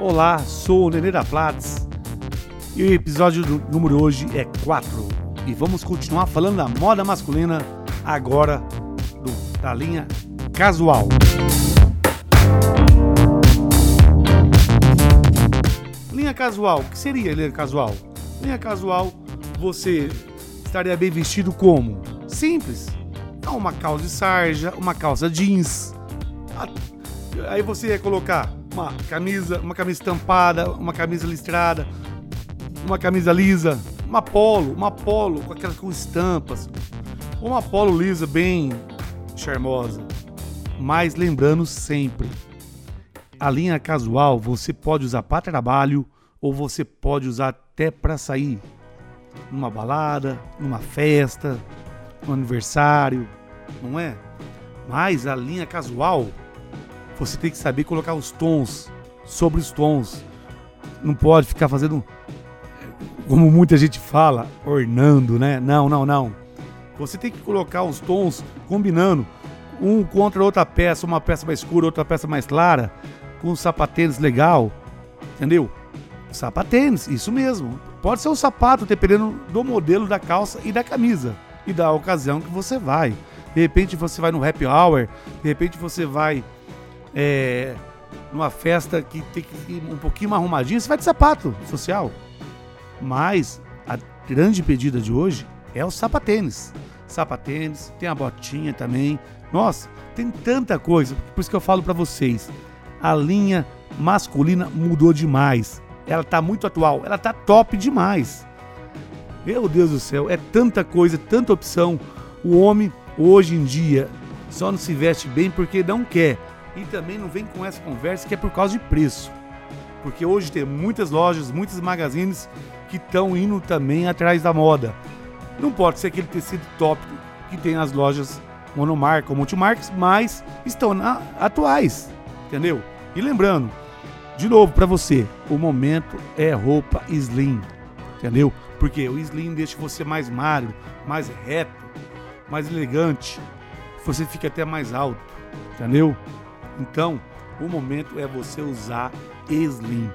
Olá, sou o Nenê da Platts e o episódio do número hoje é 4 e vamos continuar falando da moda masculina agora do, da linha casual. Linha casual, o que seria linha casual? Linha casual, você estaria bem vestido como? Simples. Uma calça de sarja, uma calça jeans. Aí você ia colocar uma camisa, uma camisa estampada, uma camisa listrada, uma camisa lisa, uma polo, uma polo com aquelas com estampas, uma polo lisa bem charmosa. Mas lembrando sempre, a linha casual você pode usar para trabalho ou você pode usar até para sair numa balada, numa festa, no aniversário, não é? Mas a linha casual você tem que saber colocar os tons sobre os tons. Não pode ficar fazendo, como muita gente fala, ornando, né? Não, não, não. Você tem que colocar os tons combinando um contra outra peça, uma peça mais escura, outra peça mais clara, com um sapatênis legal, entendeu? Sapatênis, isso mesmo. Pode ser um sapato, dependendo do modelo da calça e da camisa e da ocasião que você vai. De repente você vai no happy hour, de repente você vai é, numa festa que tem que ir um pouquinho mais arrumadinho, você vai de sapato social. Mas a grande pedida de hoje é o sapatênis. Sapatênis, tem a botinha também. Nossa, tem tanta coisa. Por isso que eu falo para vocês, a linha masculina mudou demais. Ela tá muito atual, ela tá top demais. Meu Deus do céu, é tanta coisa, tanta opção. O homem hoje em dia só não se veste bem porque não quer. E também não vem com essa conversa que é por causa de preço. Porque hoje tem muitas lojas, muitos magazines que estão indo também atrás da moda. Não pode ser aquele tecido top que tem as lojas monomarca ou multimarcas, mas estão na, atuais, entendeu? E lembrando, de novo para você, o momento é roupa slim, entendeu? Porque o slim deixa você mais magro, mais reto, mais elegante, você fica até mais alto, entendeu? Então, o momento é você usar Slim.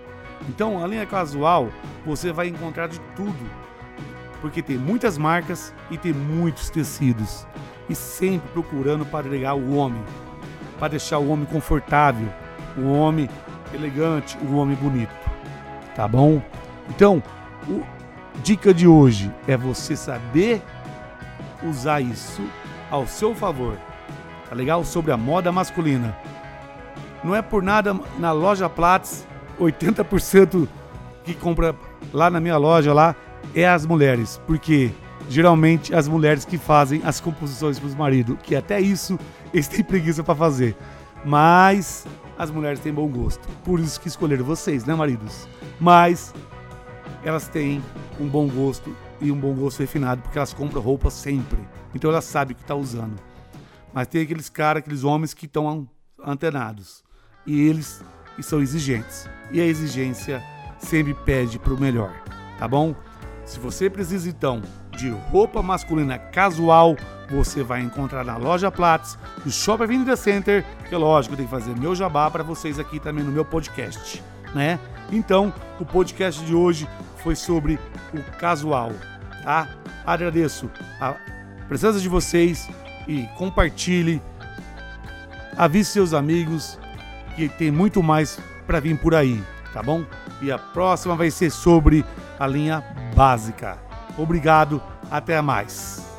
Então, a linha casual, você vai encontrar de tudo, porque tem muitas marcas e tem muitos tecidos. E sempre procurando para ligar o homem, para deixar o homem confortável, o homem elegante, o homem bonito. Tá bom? Então, dica de hoje é você saber usar isso ao seu favor. Tá legal? Sobre a moda masculina. Não é por nada na loja Platts, 80% que compra lá na minha loja lá é as mulheres, porque geralmente as mulheres que fazem as composições para os maridos, que até isso eles têm preguiça para fazer. Mas as mulheres têm bom gosto, por isso que escolheram vocês, né, maridos? Mas elas têm um bom gosto e um bom gosto refinado, porque elas compram roupa sempre. Então elas sabem o que está usando. Mas tem aqueles caras, aqueles homens que estão antenados e eles são exigentes. E a exigência sempre pede para o melhor, tá bom? Se você precisa então de roupa masculina casual, você vai encontrar na loja Platts, no Shopping Avenida Center, que é lógico, tem que fazer meu jabá para vocês aqui também no meu podcast, né? Então, o podcast de hoje foi sobre o casual, tá? Agradeço a presença de vocês e compartilhe, avise seus amigos, que tem muito mais para vir por aí, tá bom? E a próxima vai ser sobre a linha básica. Obrigado, até mais.